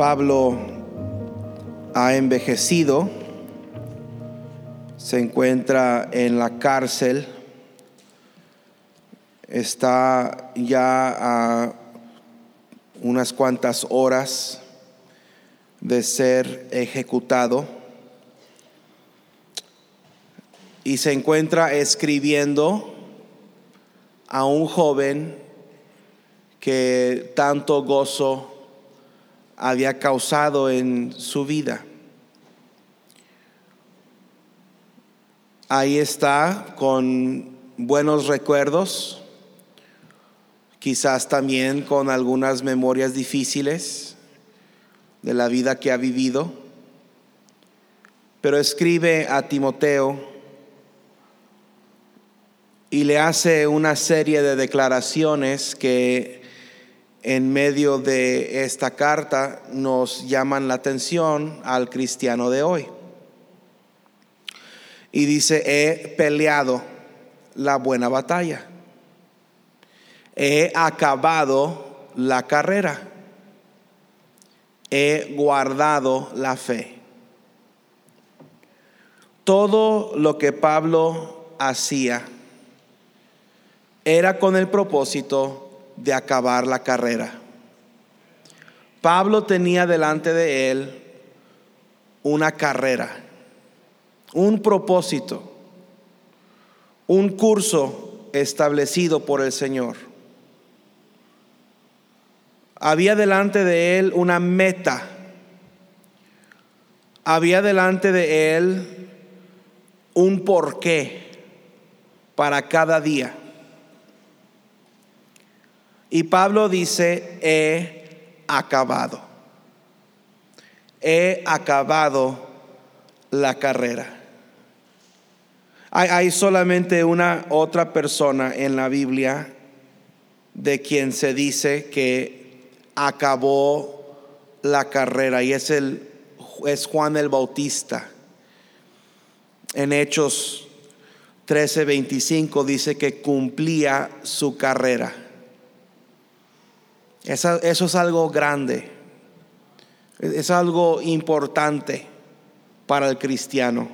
Pablo ha envejecido, se encuentra en la cárcel, está ya a unas cuantas horas de ser ejecutado y se encuentra escribiendo a un joven que tanto gozo había causado en su vida. Ahí está con buenos recuerdos, quizás también con algunas memorias difíciles de la vida que ha vivido, pero escribe a Timoteo y le hace una serie de declaraciones que en medio de esta carta nos llaman la atención al cristiano de hoy. Y dice, he peleado la buena batalla. He acabado la carrera. He guardado la fe. Todo lo que Pablo hacía era con el propósito de acabar la carrera. Pablo tenía delante de él una carrera, un propósito, un curso establecido por el Señor. Había delante de él una meta. Había delante de él un porqué para cada día. Y Pablo dice, he acabado. He acabado la carrera. Hay, solamente una otra persona en la Biblia de quien se dice que acabó la carrera y es, el, es Juan el Bautista. En Hechos 13:25 dice que cumplía su carrera. Eso, es algo grande, es algo importante para el cristiano.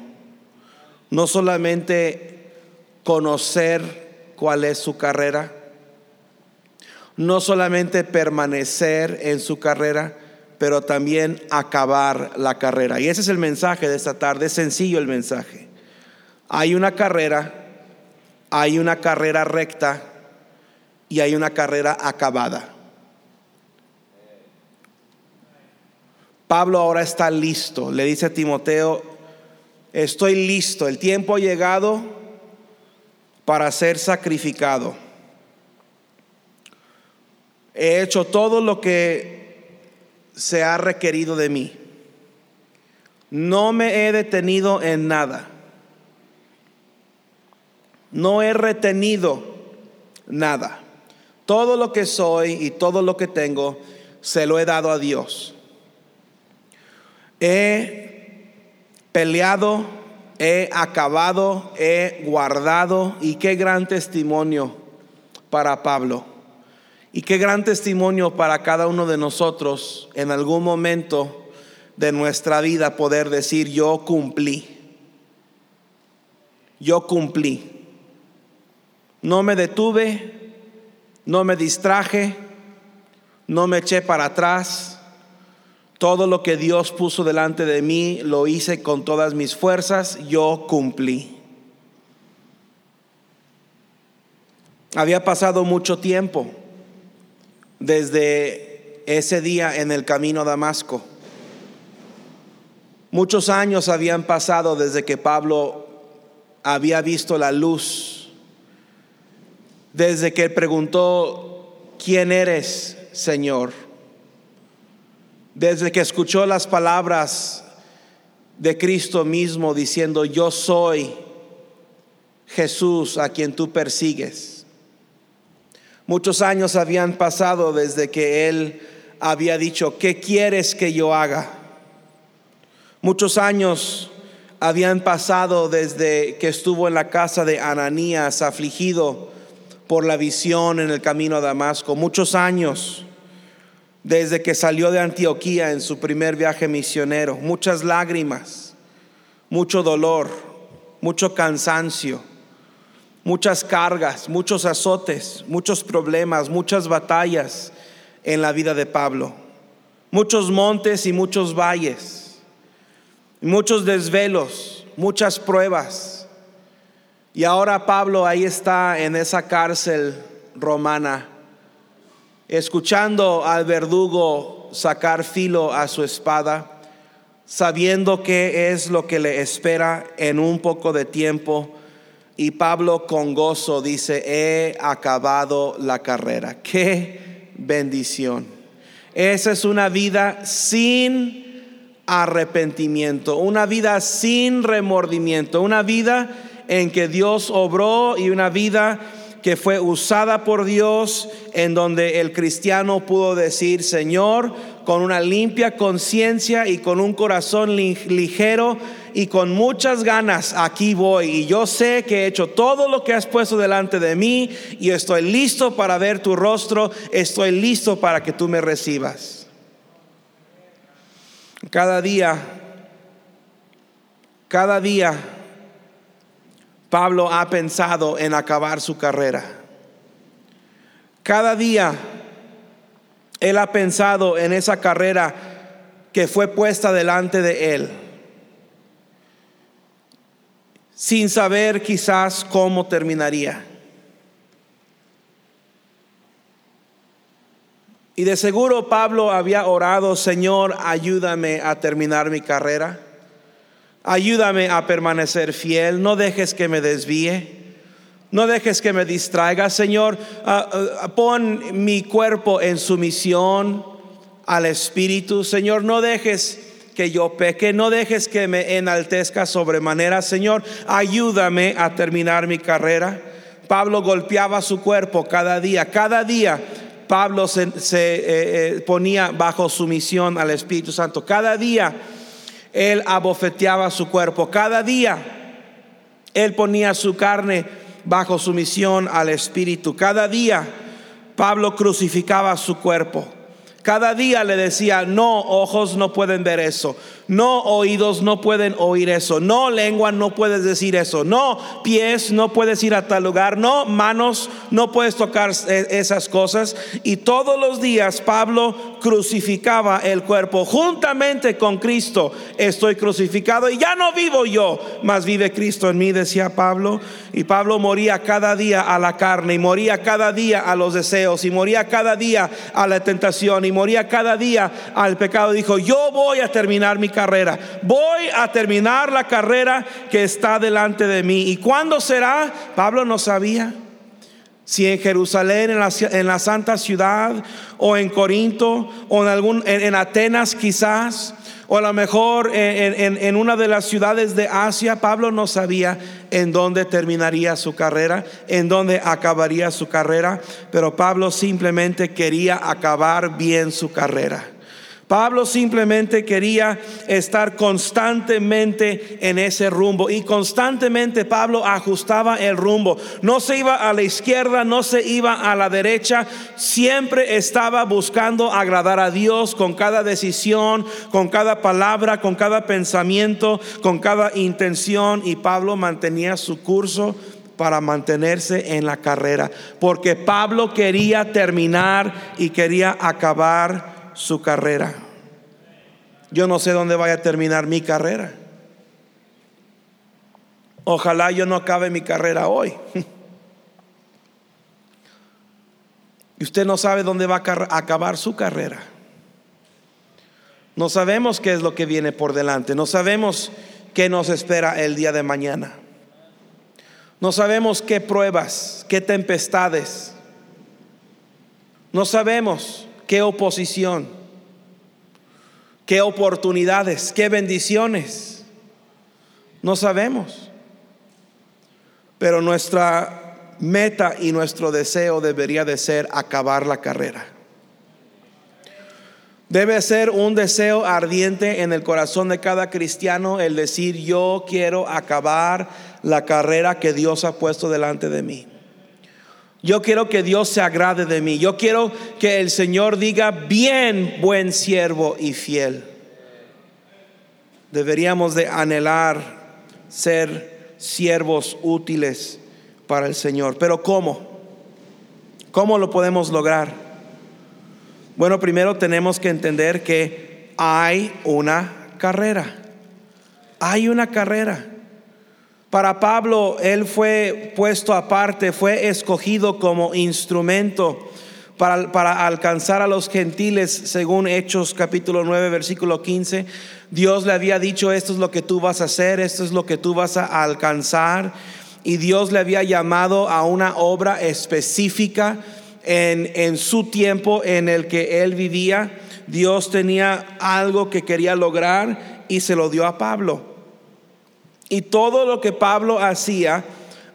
No solamente conocer cuál es su carrera, no solamente permanecer en su carrera, pero también acabar la carrera. Y ese es el mensaje de esta tarde, es sencillo el mensaje. Hay una carrera, hay una carrera recta y hay una carrera acabada. Pablo ahora está listo. Le dice a Timoteo, estoy listo, el tiempo ha llegado para ser sacrificado. He hecho todo lo que se ha requerido de mí. No me he detenido en nada. No he retenido nada. Todo lo que soy y todo lo que tengo se lo he dado a Dios. He peleado, he acabado, he guardado y qué gran testimonio para Pablo. Y qué gran testimonio para cada uno de nosotros en algún momento de nuestra vida poder decir, yo cumplí, yo cumplí. No me detuve, no me distraje, no me eché para atrás todo lo que Dios puso delante de mí lo hice con todas mis fuerzas, yo cumplí. Había pasado mucho tiempo desde ese día en el camino a Damasco. Muchos años habían pasado desde que Pablo había visto la luz, desde que preguntó, ¿quién eres, Señor? Desde que escuchó las palabras de Cristo mismo diciendo, yo soy Jesús a quien tú persigues. Muchos años habían pasado desde que Él había dicho, ¿qué quieres que yo haga? Muchos años habían pasado desde que estuvo en la casa de Ananías afligido por la visión en el camino a Damasco. Muchos años desde que salió de Antioquía en su primer viaje misionero. Muchas lágrimas, mucho dolor, mucho cansancio, muchas cargas, muchos azotes, muchos problemas, muchas batallas en la vida de Pablo. Muchos montes y muchos valles, muchos desvelos, muchas pruebas. Y ahora Pablo ahí está en esa cárcel romana escuchando al verdugo sacar filo a su espada, sabiendo qué es lo que le espera en un poco de tiempo. Y Pablo con gozo dice, he acabado la carrera. Qué bendición. Esa es una vida sin arrepentimiento, una vida sin remordimiento, una vida en que Dios obró y una vida que fue usada por Dios, en donde el cristiano pudo decir, Señor, con una limpia conciencia y con un corazón ligero y con muchas ganas, aquí voy. Y yo sé que he hecho todo lo que has puesto delante de mí y estoy listo para ver tu rostro, estoy listo para que tú me recibas. Cada día, cada día Pablo ha pensado en acabar su carrera. Cada día él ha pensado en esa carrera que fue puesta delante de él, sin saber quizás cómo terminaría. Y de seguro Pablo había orado, Señor, ayúdame a terminar mi carrera. Ayúdame a permanecer fiel, no dejes que me desvíe. No dejes que me distraiga, Señor. Ah, ah, pon mi cuerpo en sumisión al Espíritu. Señor, no dejes que yo peque, no dejes que me enaltezca sobremanera. Señor, ayúdame a terminar mi carrera. Pablo golpeaba su cuerpo cada día, cada día. Pablo se, eh, eh, ponía bajo sumisión al Espíritu Santo. Cada día él abofeteaba su cuerpo. Cada día Él ponía su carne bajo sumisión al Espíritu. Cada día Pablo crucificaba su cuerpo. Cada día le decía, no, ojos no pueden ver eso. No, oídos no pueden oír eso. No, lengua no puedes decir eso. No, pies no puedes ir a tal lugar. No, manos no puedes tocar esas cosas. Y todos los días Pablo crucificaba el cuerpo juntamente con Cristo. Estoy crucificado y ya no vivo yo, mas vive Cristo en mí, decía Pablo. Y Pablo moría cada día a la carne y moría cada día a los deseos y moría cada día a la tentación y moría cada día al pecado. Dijo, yo voy a terminar mi carrera, voy a terminar la carrera que está delante de mí. ¿Y cuándo será? Pablo no sabía. Si en Jerusalén, en la, en la santa ciudad, o en Corinto, o en, algún, en Atenas quizás, o a lo mejor en, una de las ciudades de Asia, Pablo no sabía en dónde terminaría su carrera, en dónde acabaría su carrera, pero Pablo simplemente quería acabar bien su carrera. Pablo simplemente quería estar constantemente en ese rumbo y constantemente Pablo ajustaba el rumbo. No se iba a la izquierda, no se iba a la derecha, siempre estaba buscando agradar a Dios con cada decisión, con cada palabra, con cada pensamiento, con cada intención y Pablo mantenía su curso para mantenerse en la carrera, porque Pablo quería terminar y quería acabar su carrera. Yo no sé dónde vaya a terminar mi carrera. Ojalá yo no acabe mi carrera hoy. Y usted no sabe dónde va a acabar su carrera. No sabemos qué es lo que viene por delante. No sabemos qué nos espera el día de mañana. No sabemos qué pruebas, qué tempestades. No sabemos qué oposición, qué oportunidades, qué bendiciones. No sabemos. Pero nuestra meta y nuestro deseo debería de ser acabar la carrera. Debe ser un deseo ardiente en el corazón de cada cristiano el decir, yo quiero acabar la carrera que Dios ha puesto delante de mí. Yo quiero que Dios se agrade de mí. Yo quiero que el Señor diga, bien, buen siervo y fiel. Deberíamos de anhelar ser siervos útiles para el Señor. Pero ¿cómo? ¿Cómo lo podemos lograr? Bueno, primero tenemos que entender que hay una carrera. Hay una carrera. Para Pablo, él fue puesto aparte, fue escogido como instrumento para, para, alcanzar a los gentiles, según Hechos capítulo 9, versículo 15. Dios le había dicho, esto es lo que tú vas a hacer, esto es lo que tú vas a alcanzar. Y Dios le había llamado a una obra específica en, en su tiempo en el que él vivía. Dios tenía algo que quería lograr y se lo dio a Pablo. Y todo lo que Pablo hacía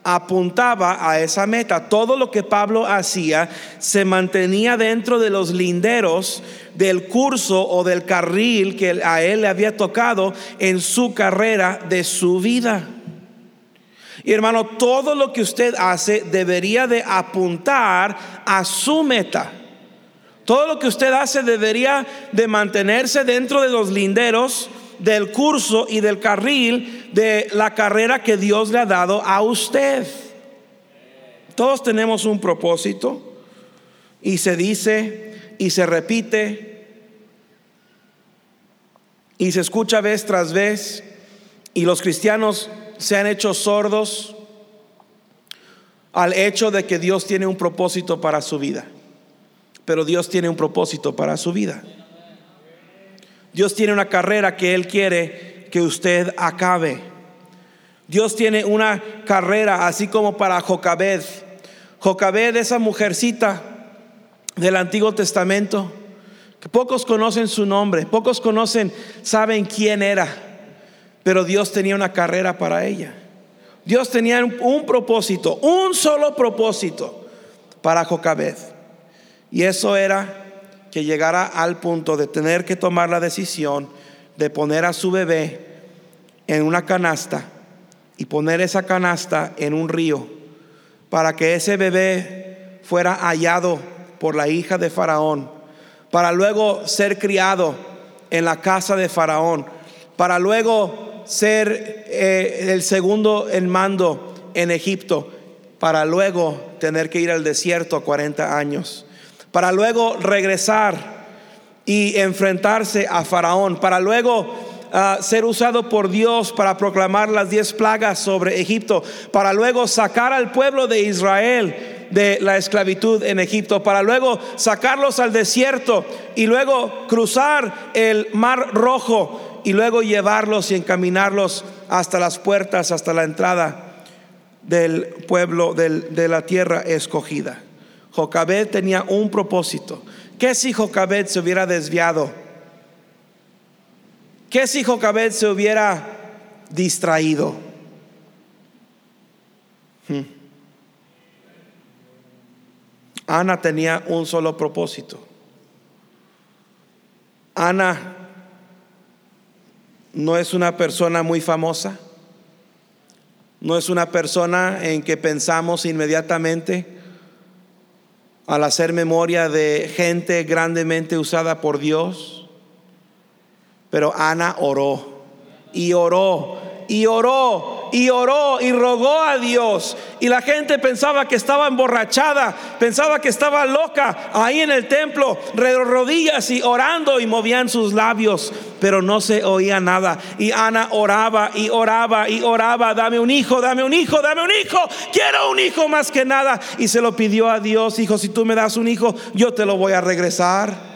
apuntaba a esa meta. Todo lo que Pablo hacía se mantenía dentro de los linderos del curso o del carril que a él le había tocado en su carrera de su vida. Y hermano, todo lo que usted hace debería de apuntar a su meta. Todo lo que usted hace debería de mantenerse dentro de los linderos del curso y del carril de la carrera que Dios le ha dado a usted. Todos tenemos un propósito y se dice y se repite y se escucha vez tras vez y los cristianos se han hecho sordos al hecho de que Dios tiene un propósito para su vida. Pero Dios tiene un propósito para su vida. Dios tiene una carrera que Él quiere que usted acabe. Dios tiene una carrera así como para Jocabed. Jocabed, esa mujercita del Antiguo Testamento, que pocos conocen su nombre, pocos conocen, saben quién era, pero Dios tenía una carrera para ella. Dios tenía un, propósito, un solo propósito para Jocabed. Y eso era que llegara al punto de tener que tomar la decisión de poner a su bebé en una canasta y poner esa canasta en un río para que ese bebé fuera hallado por la hija de Faraón, para luego ser criado en la casa de Faraón, para luego ser eh, el segundo en mando en Egipto, para luego tener que ir al desierto a 40 años para luego regresar y enfrentarse a Faraón, para luego ah, ser usado por Dios para proclamar las diez plagas sobre Egipto, para luego sacar al pueblo de Israel de la esclavitud en Egipto, para luego sacarlos al desierto y luego cruzar el mar rojo y luego llevarlos y encaminarlos hasta las puertas, hasta la entrada del pueblo de la tierra escogida. Jocabed tenía un propósito. ¿Qué si Jocabed se hubiera desviado? ¿Qué si Jocabed se hubiera distraído? Hmm. Ana tenía un solo propósito. Ana no es una persona muy famosa, no es una persona en que pensamos inmediatamente al hacer memoria de gente grandemente usada por Dios. Pero Ana oró y oró y oró y oró y rogó a Dios. Y la gente pensaba que estaba emborrachada, pensaba que estaba loca ahí en el templo, rodillas y orando y movían sus labios, pero no se oía nada. Y Ana oraba y oraba y oraba, dame un hijo, dame un hijo, dame un hijo, quiero un hijo más que nada. Y se lo pidió a Dios, hijo, si tú me das un hijo, yo te lo voy a regresar.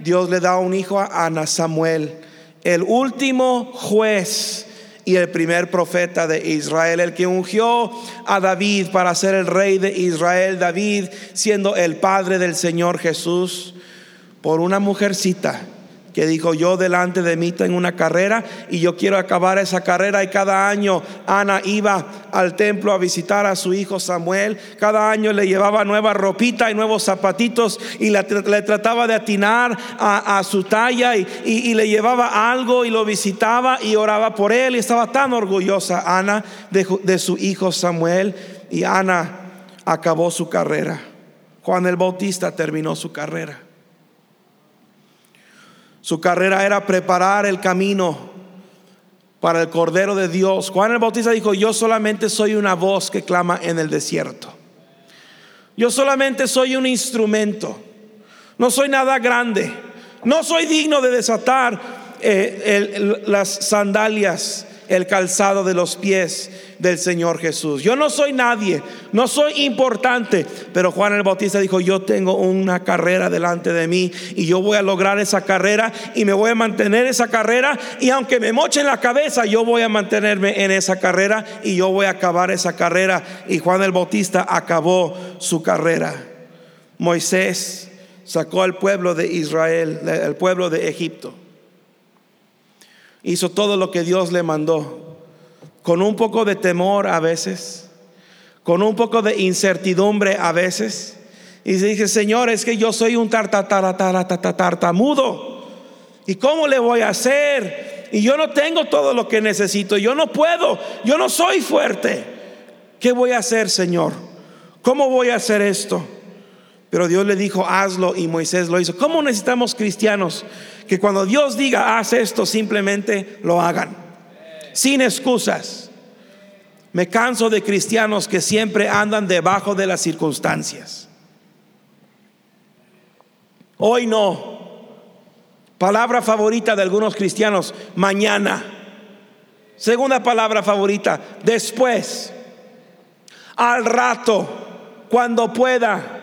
Dios le da un hijo a Ana, Samuel, el último juez y el primer profeta de Israel, el que ungió a David para ser el rey de Israel, David siendo el padre del Señor Jesús, por una mujercita que dijo, yo delante de mí tengo una carrera y yo quiero acabar esa carrera. Y cada año Ana iba al templo a visitar a su hijo Samuel. Cada año le llevaba nueva ropita y nuevos zapatitos y le, trataba de atinar a, su talla y, le llevaba algo y lo visitaba y oraba por él. Y estaba tan orgullosa Ana de, de su hijo Samuel. Y Ana acabó su carrera. Juan el Bautista terminó su carrera. Su carrera era preparar el camino para el Cordero de Dios. Juan el Bautista dijo, yo solamente soy una voz que clama en el desierto. Yo solamente soy un instrumento. No soy nada grande. No soy digno de desatar eh, las sandalias el calzado de los pies del Señor Jesús. Yo no soy nadie, no soy importante, pero Juan el Bautista dijo, yo tengo una carrera delante de mí y yo voy a lograr esa carrera y me voy a mantener esa carrera y aunque me mochen la cabeza, yo voy a mantenerme en esa carrera y yo voy a acabar esa carrera. Y Juan el Bautista acabó su carrera. Moisés sacó al pueblo de Israel, el pueblo de Egipto hizo todo lo que Dios le mandó, con un poco de temor a veces, con un poco de incertidumbre a veces. Y se dice, Señor, es que yo soy un tartamudo. ¿Y cómo le voy a hacer? Y yo no tengo todo lo que necesito. Yo no puedo. Yo no soy fuerte. ¿Qué voy a hacer, Señor? ¿Cómo voy a hacer esto? Pero Dios le dijo, hazlo y Moisés lo hizo. ¿Cómo necesitamos cristianos? Que cuando Dios diga, haz esto, simplemente lo hagan. Sin excusas. Me canso de cristianos que siempre andan debajo de las circunstancias. Hoy no. Palabra favorita de algunos cristianos, mañana. Segunda palabra favorita, después. Al rato, cuando pueda.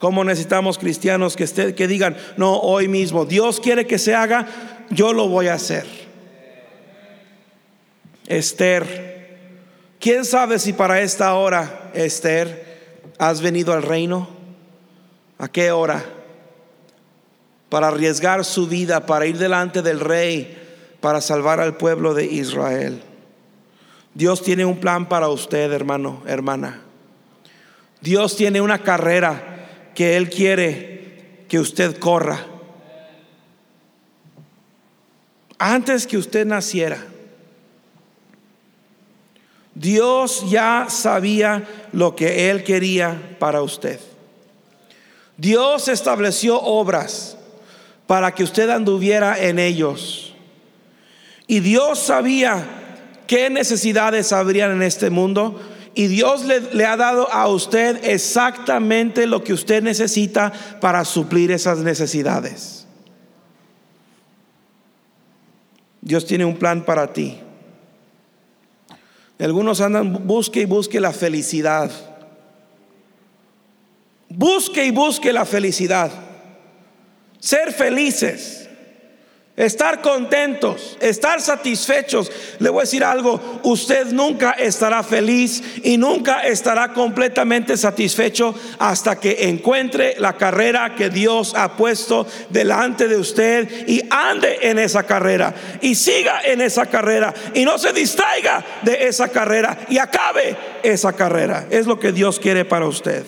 Como necesitamos cristianos que, que digan, no, hoy mismo, Dios quiere que se haga, yo lo voy a hacer. Esther, ¿quién sabe si para esta hora, Esther, has venido al reino? ¿A qué hora? Para arriesgar su vida, para ir delante del rey, para salvar al pueblo de Israel. Dios tiene un plan para usted, hermano, hermana. Dios tiene una carrera que Él quiere que usted corra. Antes que usted naciera, Dios ya sabía lo que Él quería para usted. Dios estableció obras para que usted anduviera en ellos. Y Dios sabía qué necesidades habrían en este mundo y Dios le, ha dado a usted exactamente lo que usted necesita para suplir esas necesidades. Dios tiene un plan para ti. Algunos andan, busque y busque la felicidad. Busque y busque la felicidad. Ser felices. Estar contentos, estar satisfechos. Le voy a decir algo, usted nunca estará feliz y nunca estará completamente satisfecho hasta que encuentre la carrera que Dios ha puesto delante de usted y ande en esa carrera y siga en esa carrera y no se distraiga de esa carrera y acabe esa carrera. Es lo que Dios quiere para usted.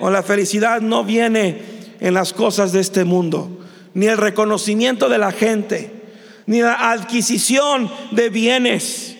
O la felicidad no viene en las cosas de este mundo ni el reconocimiento de la gente, ni la adquisición de bienes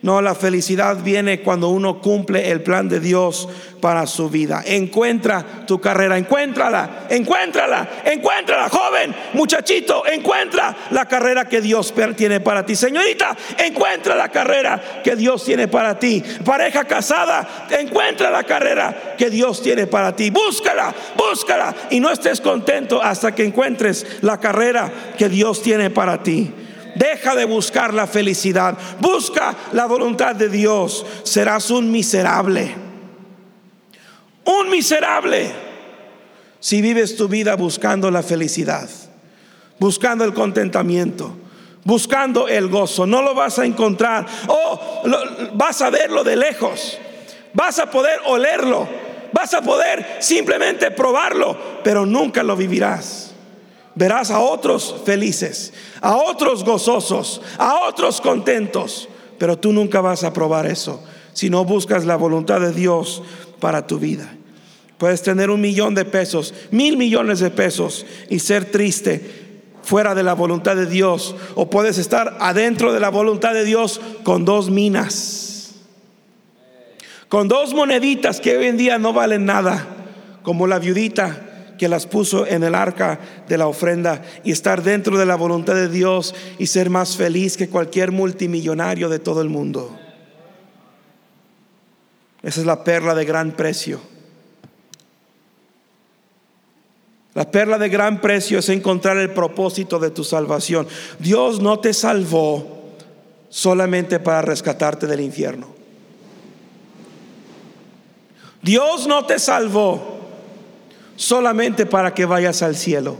no, la felicidad viene cuando uno cumple el plan de Dios para su vida. Encuentra tu carrera, encuéntrala, encuéntrala, encuéntrala, joven, muchachito, encuentra la carrera que Dios tiene para ti. Señorita, encuentra la carrera que Dios tiene para ti. Pareja casada, encuentra la carrera que Dios tiene para ti. Búscala, búscala y no estés contento hasta que encuentres la carrera que Dios tiene para ti. Deja de buscar la felicidad. Busca la voluntad de Dios. Serás un miserable. Un miserable. Si vives tu vida buscando la felicidad, buscando el contentamiento, buscando el gozo, no lo vas a encontrar. Oh, vas a verlo de lejos. Vas a poder olerlo. Vas a poder simplemente probarlo, pero nunca lo vivirás verás a otros felices, a otros gozosos, a otros contentos, pero tú nunca vas a probar eso si no buscas la voluntad de Dios para tu vida. Puedes tener un millón de pesos, mil millones de pesos y ser triste fuera de la voluntad de Dios. O puedes estar adentro de la voluntad de Dios con dos minas. Con dos moneditas que hoy en día no valen nada, como la viudita que las puso en el arca de la ofrenda y estar dentro de la voluntad de Dios y ser más feliz que cualquier multimillonario de todo el mundo. Esa es la perla de gran precio. La perla de gran precio es encontrar el propósito de tu salvación. Dios no te salvó solamente para rescatarte del infierno. Dios no te salvó solamente para que vayas al cielo.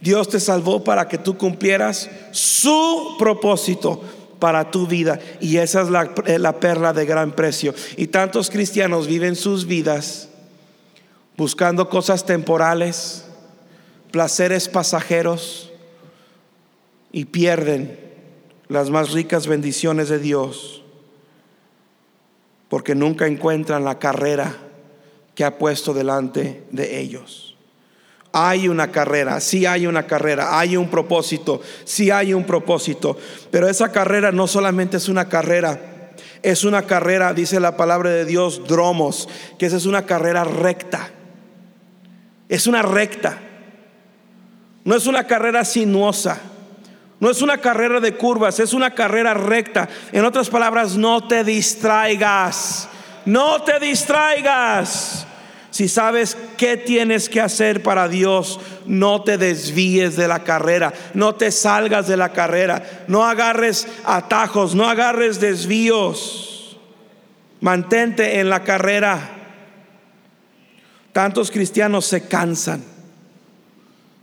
Dios te salvó para que tú cumplieras su propósito para tu vida. Y esa es la, la, perla de gran precio. Y tantos cristianos viven sus vidas buscando cosas temporales, placeres pasajeros y pierden las más ricas bendiciones de Dios porque nunca encuentran la carrera que ha puesto delante de ellos. Hay una carrera, sí hay una carrera, hay un propósito, sí hay un propósito, pero esa carrera no solamente es una carrera, es una carrera, dice la palabra de Dios, dromos, que esa es una carrera recta. Es una recta. No es una carrera sinuosa. No es una carrera de curvas, es una carrera recta. En otras palabras, no te distraigas. No te distraigas. Si sabes qué tienes que hacer para Dios, no te desvíes de la carrera, no te salgas de la carrera, no agarres atajos, no agarres desvíos. Mantente en la carrera. Tantos cristianos se cansan.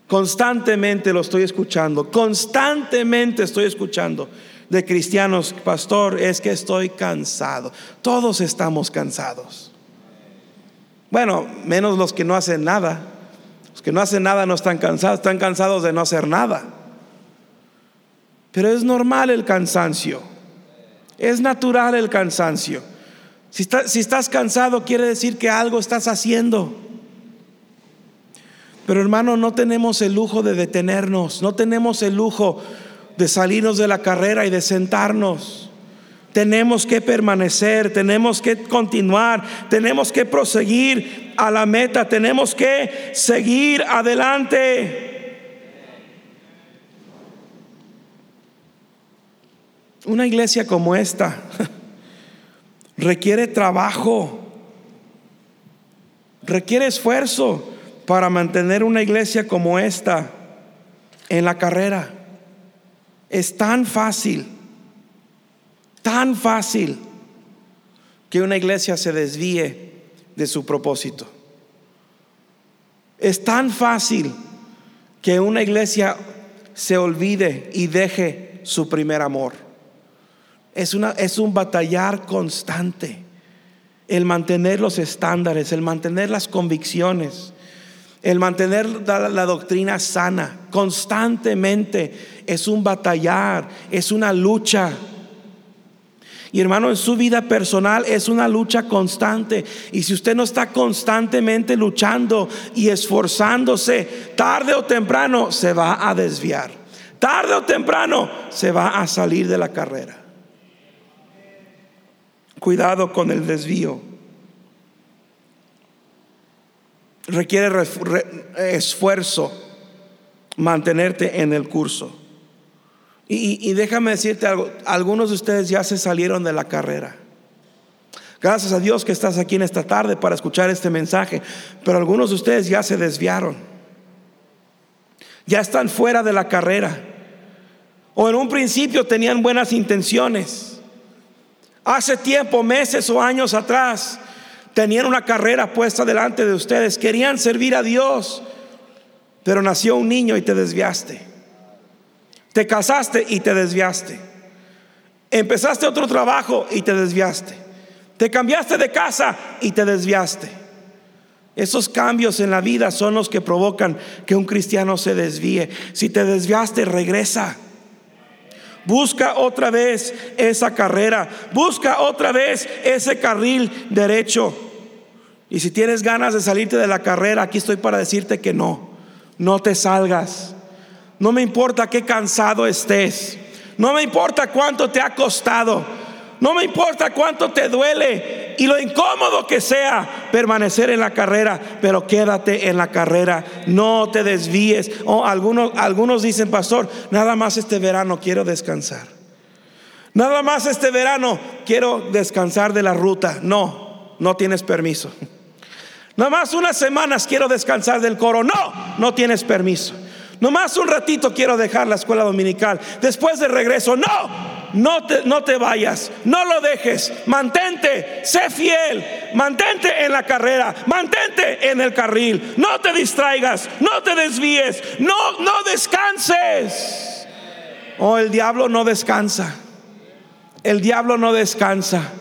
Constantemente lo estoy escuchando, constantemente estoy escuchando de cristianos, pastor, es que estoy cansado. Todos estamos cansados. Bueno, menos los que no hacen nada. Los que no hacen nada no están cansados, están cansados de no hacer nada. Pero es normal el cansancio. Es natural el cansancio. Si, estás cansado, quiere decir que algo estás haciendo. Pero hermano, no tenemos el lujo de detenernos, no tenemos el lujo de salirnos de la carrera y de sentarnos. Tenemos que permanecer, tenemos que continuar, tenemos que proseguir a la meta, tenemos que seguir adelante. Una iglesia como esta requiere trabajo, requiere esfuerzo para mantener una iglesia como esta en la carrera. Es tan fácil, tan fácil que una iglesia se desvíe de su propósito. Es tan fácil que una iglesia se olvide y deje su primer amor. Es, una, es un batallar constante, el mantener los estándares, el mantener las convicciones el mantener la, doctrina sana constantemente es un batallar, es una lucha. Y hermano, en su vida personal es una lucha constante. Y si usted no está constantemente luchando y esforzándose, tarde o temprano se va a desviar. Tarde o temprano se va a salir de la carrera. Cuidado con el desvío requiere esfuerzo mantenerte en el curso. Y, déjame decirte algo, algunos de ustedes ya se salieron de la carrera. Gracias a Dios que estás aquí en esta tarde para escuchar este mensaje, pero algunos de ustedes ya se desviaron. Ya están fuera de la carrera. O en un principio tenían buenas intenciones. Hace tiempo, meses o años atrás, tenían una carrera puesta delante de ustedes, querían servir a Dios, pero nació un niño y te desviaste. Te casaste y te desviaste. Empezaste otro trabajo y te desviaste. Te cambiaste de casa y te desviaste. Esos cambios en la vida son los que provocan que un cristiano se desvíe. Si te desviaste, regresa. Busca otra vez esa carrera. Busca otra vez ese carril derecho. Y si tienes ganas de salirte de la carrera, aquí estoy para decirte que no. No te salgas. No me importa qué cansado estés. No me importa cuánto te ha costado. No me importa cuánto te duele y lo incómodo que sea permanecer en la carrera, pero quédate en la carrera, no te desvíes. Oh, algunos, algunos dicen, pastor, nada más este verano quiero descansar. Nada más este verano quiero descansar de la ruta. No, no tienes permiso. Nada más unas semanas quiero descansar del coro. No, no tienes permiso. Nomás un ratito quiero dejar la escuela dominical. Después de regreso, no, no te, no te vayas, no lo dejes, mantente, sé fiel, mantente en la carrera, mantente en el carril, no te distraigas, no te desvíes, no, no descanses. Oh, el diablo no descansa, el diablo no descansa.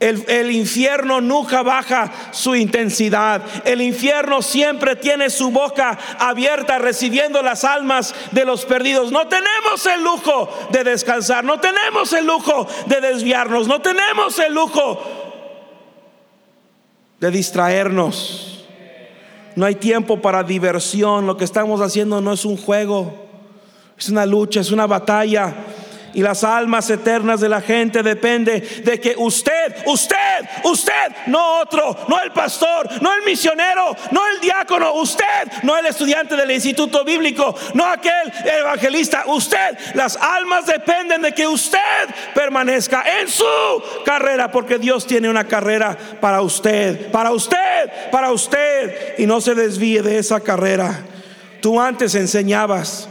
El, infierno nunca baja su intensidad. El infierno siempre tiene su boca abierta recibiendo las almas de los perdidos. No tenemos el lujo de descansar. No tenemos el lujo de desviarnos. No tenemos el lujo de distraernos. No hay tiempo para diversión. Lo que estamos haciendo no es un juego. Es una lucha, es una batalla y las almas eternas de la gente depende de que usted, usted, usted, no otro, no el pastor, no el misionero, no el diácono, usted, no el estudiante del instituto bíblico, no aquel evangelista, usted, las almas dependen de que usted permanezca en su carrera, porque Dios tiene una carrera para usted, para usted, para usted, y no se desvíe de esa carrera. Tú antes enseñabas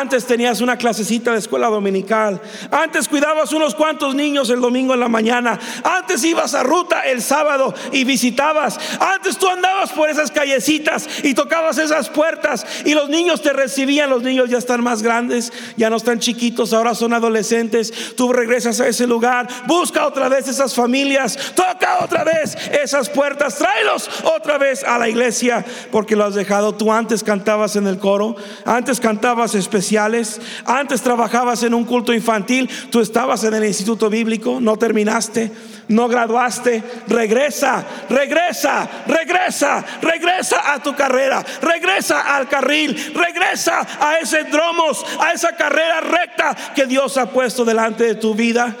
antes tenías una clasecita de escuela dominical. Antes cuidabas unos cuantos niños el domingo en la mañana. Antes ibas a ruta el sábado y visitabas. Antes tú andabas por esas callecitas y tocabas esas puertas y los niños te recibían. Los niños ya están más grandes, ya no están chiquitos, ahora son adolescentes. Tú regresas a ese lugar, busca otra vez esas familias, toca otra vez esas puertas, tráelos otra vez a la iglesia porque lo has dejado. Tú antes cantabas en el coro, antes cantabas Antes trabajabas en un culto infantil, tú estabas en el instituto bíblico, no terminaste, no graduaste. Regresa, regresa, regresa, regresa a tu carrera, regresa al carril, regresa a ese dromos, a esa carrera recta que Dios ha puesto delante de tu vida.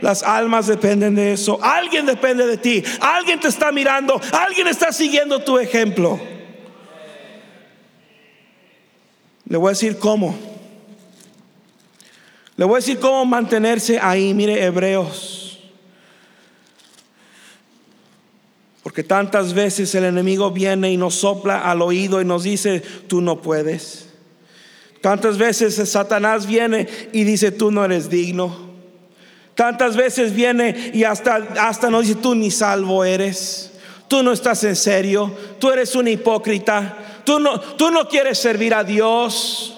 Las almas dependen de eso. Alguien depende de ti. Alguien te está mirando. Alguien está siguiendo tu ejemplo. Le voy a decir cómo. Le voy a decir cómo mantenerse ahí. Mire, Hebreos. Porque tantas veces el enemigo viene y nos sopla al oído y nos dice, tú no puedes. Tantas veces Satanás viene y dice, tú no eres digno. Tantas veces viene y hasta, hasta nos dice, tú ni salvo eres. Tú no estás en serio. Tú eres un hipócrita tú no, tú no quieres servir a Dios.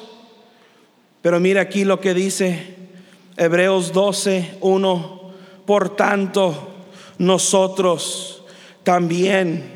Pero mira aquí lo que dice Hebreos 12, 1. Por tanto, nosotros también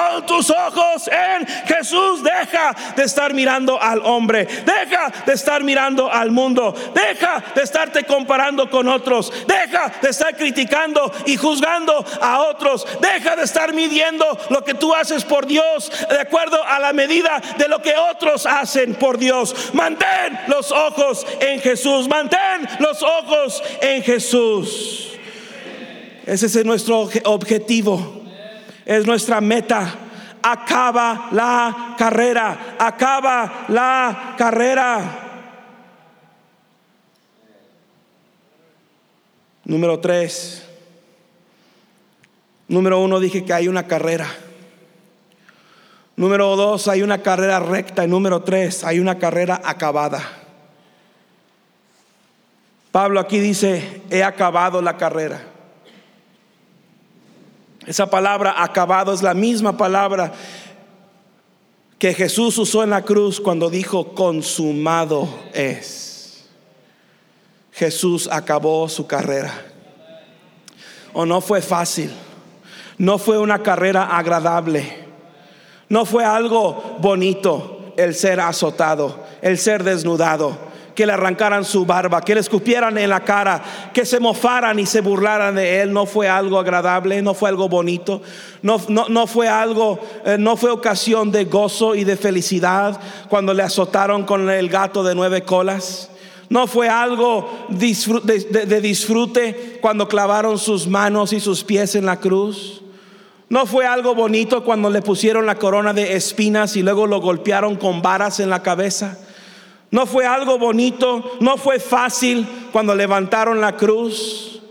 tus ojos en Jesús. Deja de estar mirando al hombre. Deja de estar mirando al mundo. Deja de estarte comparando con otros. Deja de estar criticando y juzgando a otros. Deja de estar midiendo lo que tú haces por Dios de acuerdo a la medida de lo que otros hacen por Dios. Mantén los ojos en Jesús. Mantén los ojos en Jesús. Ese es nuestro objetivo es nuestra meta. Acaba la carrera, acaba la carrera. Número tres. Número uno dije que hay una carrera. Número dos, hay una carrera recta. Y número tres, hay una carrera acabada. Pablo aquí dice, he acabado la carrera. Esa palabra acabado es la misma palabra que Jesús usó en la cruz cuando dijo consumado es. Jesús acabó su carrera. o no fue fácil. No fue una carrera agradable. No fue algo bonito el ser azotado, el ser desnudado que le arrancaran su barba, que le escupieran en la cara, que se mofaran y se burlaran de él. No fue algo agradable, no fue algo bonito, no, no, fue algo, eh, no fue ocasión de gozo y de felicidad cuando le azotaron con el gato de nueve colas. No fue algo de disfrute cuando clavaron sus manos y sus pies en la cruz. No fue algo bonito cuando le pusieron la corona de espinas y luego lo golpearon con varas en la cabeza. No fue algo bonito, no fue fácil cuando levantaron la cruz.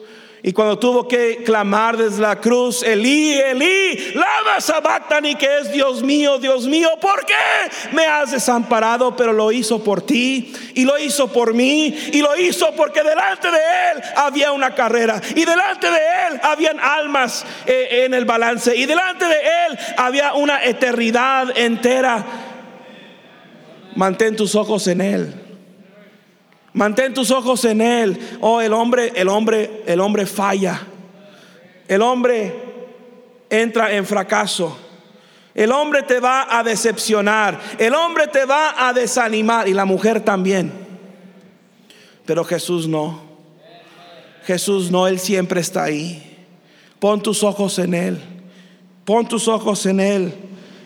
Y cuando tuvo que clamar desde la cruz, Elí, Elí, lama sabactani, que es Dios mío, Dios mío, ¿por qué me has desamparado? Pero lo hizo por ti y lo hizo por mí y lo hizo porque delante de él había una carrera y delante de él habían almas eh, en el balance y delante de él había una eternidad entera Mantén tus ojos en Él. Mantén tus ojos en Él. Oh, el hombre, el hombre, el hombre falla. El hombre entra en fracaso. El hombre te va a decepcionar. El hombre te va a desanimar. Y la mujer también. Pero Jesús no. Jesús no, Él siempre está ahí. Pon tus ojos en Él. Pon tus ojos en Él.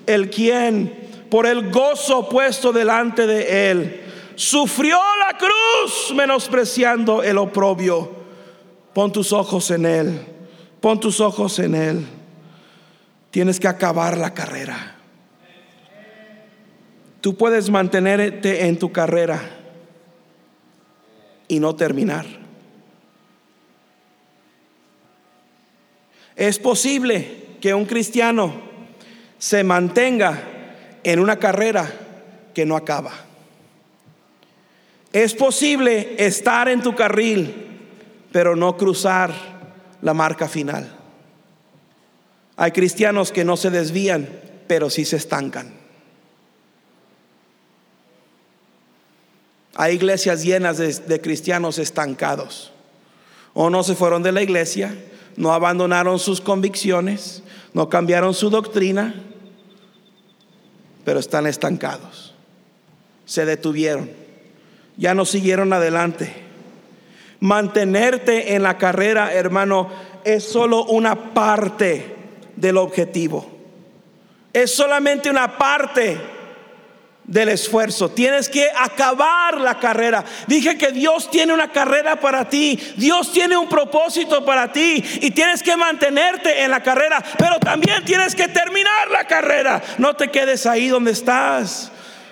El quien por el gozo puesto delante de él. Sufrió la cruz menospreciando el oprobio. Pon tus ojos en él. Pon tus ojos en él. Tienes que acabar la carrera. Tú puedes mantenerte en tu carrera y no terminar. Es posible que un cristiano se mantenga en una carrera que no acaba. Es posible estar en tu carril, pero no cruzar la marca final. Hay cristianos que no se desvían, pero sí se estancan. Hay iglesias llenas de, cristianos estancados. O no se fueron de la iglesia, no abandonaron sus convicciones, no cambiaron su doctrina, pero están estancados. Se detuvieron. Ya no siguieron adelante. Mantenerte en la carrera, hermano, es solo una parte del objetivo. Es solamente una parte del esfuerzo. Tienes que acabar la carrera. Dije que Dios tiene una carrera para ti. Dios tiene un propósito para ti. Y tienes que mantenerte en la carrera. Pero también tienes que terminar la carrera. No te quedes ahí donde estás.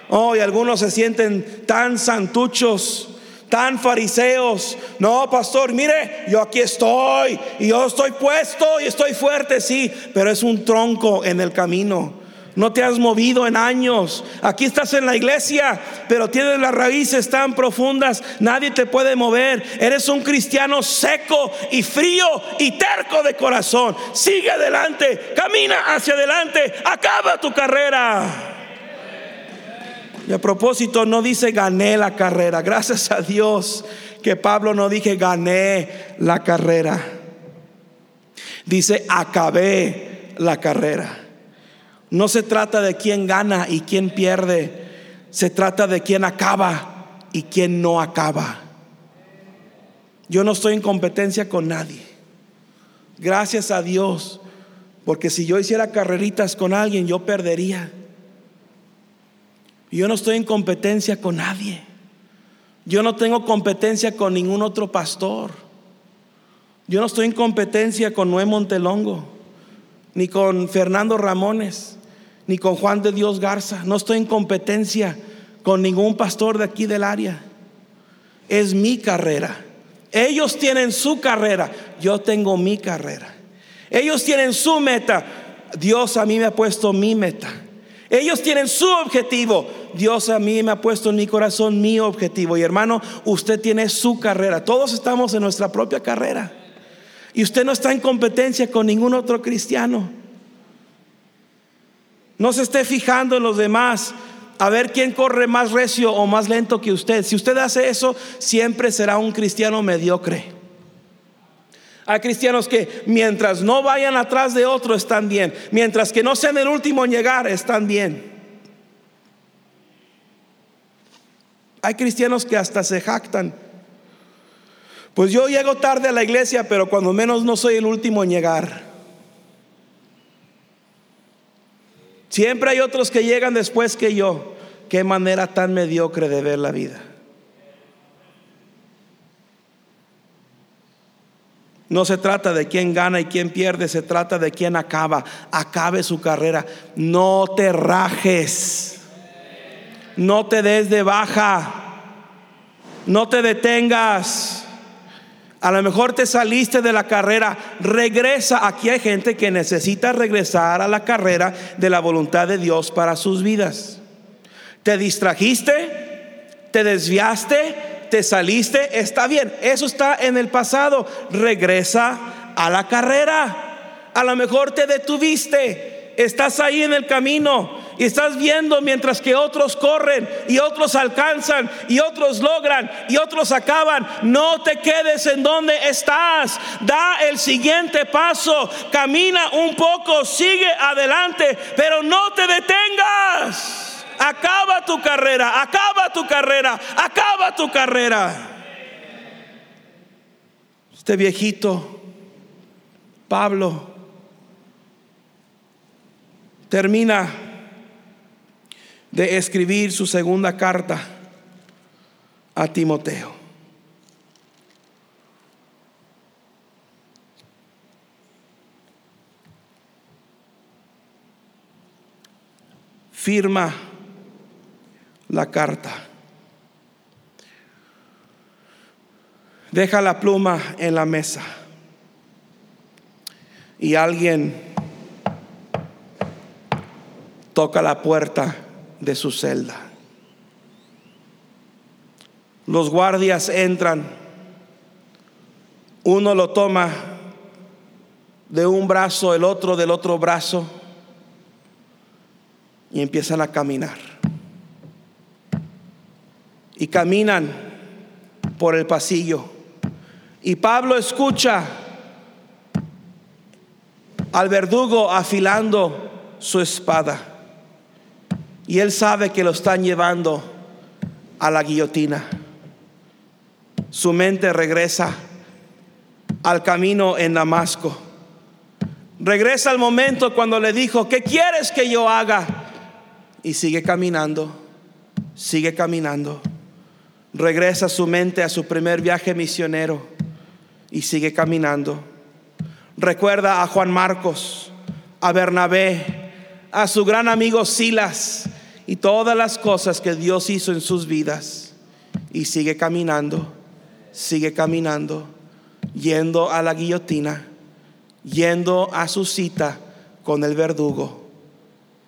Oh, y algunos se sienten tan santuchos tan fariseos. No, pastor, mire, yo aquí estoy y yo estoy puesto y estoy fuerte, sí, pero es un tronco en el camino. No te has movido en años. Aquí estás en la iglesia, pero tienes las raíces tan profundas, nadie te puede mover. Eres un cristiano seco y frío y terco de corazón. Sigue adelante, camina hacia adelante, acaba tu carrera. Y a propósito, no dice gané la carrera. Gracias a Dios que Pablo no dije gané la carrera. Dice acabé la carrera. No se trata de quién gana y quién pierde. Se trata de quién acaba y quién no acaba. Yo no estoy en competencia con nadie. Gracias a Dios. Porque si yo hiciera carreritas con alguien, yo perdería. Yo no estoy en competencia con nadie. Yo no tengo competencia con ningún otro pastor. Yo no estoy en competencia con Noé Montelongo, ni con Fernando Ramones ni con Juan de Dios Garza. No estoy en competencia con ningún pastor de aquí del área. Es mi carrera. Ellos tienen su carrera, yo tengo mi carrera. Ellos tienen su meta, Dios a mí me ha puesto mi meta. Ellos tienen su objetivo, Dios a mí me ha puesto en mi corazón mi objetivo. Y hermano, usted tiene su carrera. Todos estamos en nuestra propia carrera. Y usted no está en competencia con ningún otro cristiano. No se esté fijando en los demás a ver quién corre más recio o más lento que usted. Si usted hace eso, siempre será un cristiano mediocre. Hay cristianos que mientras no vayan atrás de otro están bien, mientras que no sean el último en llegar están bien. Hay cristianos que hasta se jactan. Pues yo llego tarde a la iglesia, pero cuando menos no soy el último en llegar. Siempre hay otros que llegan después que yo. Qué manera tan mediocre de ver la vida. No se trata de quién gana y quién pierde, se trata de quién acaba. Acabe su carrera. No te rajes. No te des de baja. No te detengas. A lo mejor te saliste de la carrera. Regresa. Aquí hay gente que necesita regresar a la carrera de la voluntad de Dios para sus vidas. ¿Te distrajiste? ¿Te desviaste? te saliste, está bien, eso está en el pasado, regresa a la carrera. A lo mejor te detuviste, estás ahí en el camino y estás viendo mientras que otros corren y otros alcanzan y otros logran y otros acaban. No te quedes en donde estás. Da el siguiente paso. Camina un poco, sigue adelante, pero no te detengas. Acaba tu carrera, acaba tu carrera, acaba tu carrera. Este viejito, Pablo, termina de escribir su segunda carta a Timoteo. Firma la carta. Deja la pluma en la mesa y alguien toca la puerta de su celda. Los guardias entran, uno lo toma de un brazo, el otro del otro brazo, y empiezan a caminar y caminan por el pasillo. Y Pablo escucha al verdugo afilando su espada. Y él sabe que lo están llevando a la guillotina. Su mente regresa al camino en Damasco. Regresa al momento cuando le dijo, ¿qué quieres que yo haga? Y sigue caminando, sigue caminando regresa su mente a su primer viaje misionero y sigue caminando. Recuerda a Juan Marcos, a Bernabé, a su gran amigo Silas y todas las cosas que Dios hizo en sus vidas. Y sigue caminando, sigue caminando, yendo a la guillotina, yendo a su cita con el verdugo.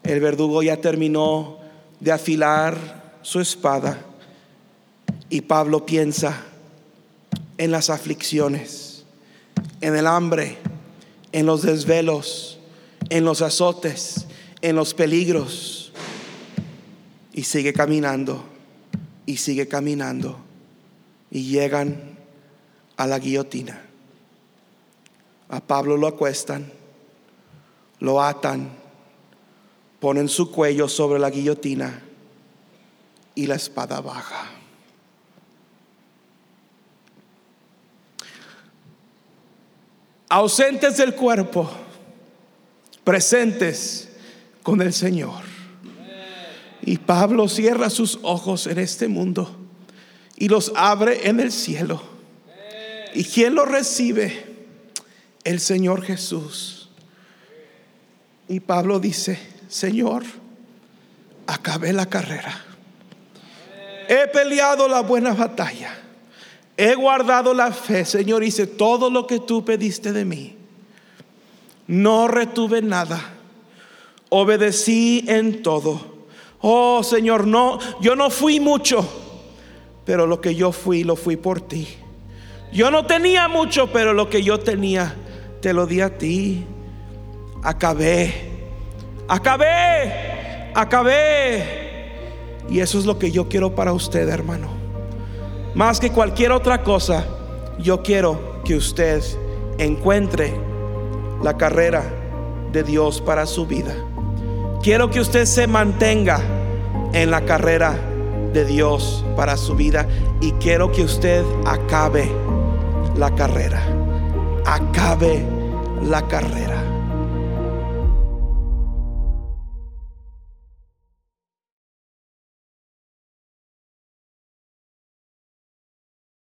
El verdugo ya terminó de afilar su espada y Pablo piensa en las aflicciones, en el hambre, en los desvelos, en los azotes, en los peligros. Y sigue caminando, y sigue caminando. Y llegan a la guillotina. A Pablo lo acuestan, lo atan, ponen su cuello sobre la guillotina y la espada baja. ausentes del cuerpo, presentes con el Señor. Y Pablo cierra sus ojos en este mundo y los abre en el cielo. ¿Y quién lo recibe? El Señor Jesús. Y Pablo dice, Señor, acabé la carrera. He peleado la buena batalla He guardado la fe, Señor, hice todo lo que tú pediste de mí. No retuve nada. Obedecí en todo. Oh, Señor, no, yo no fui mucho, pero lo que yo fui, lo fui por ti. Yo no tenía mucho, pero lo que yo tenía, te lo di a ti. Acabé. Acabé. Acabé. Y eso es lo que yo quiero para usted, hermano. Más que cualquier otra cosa, yo quiero que usted encuentre la carrera de Dios para su vida. Quiero que usted se mantenga en la carrera de Dios para su vida y quiero que usted acabe la carrera. Acabe la carrera.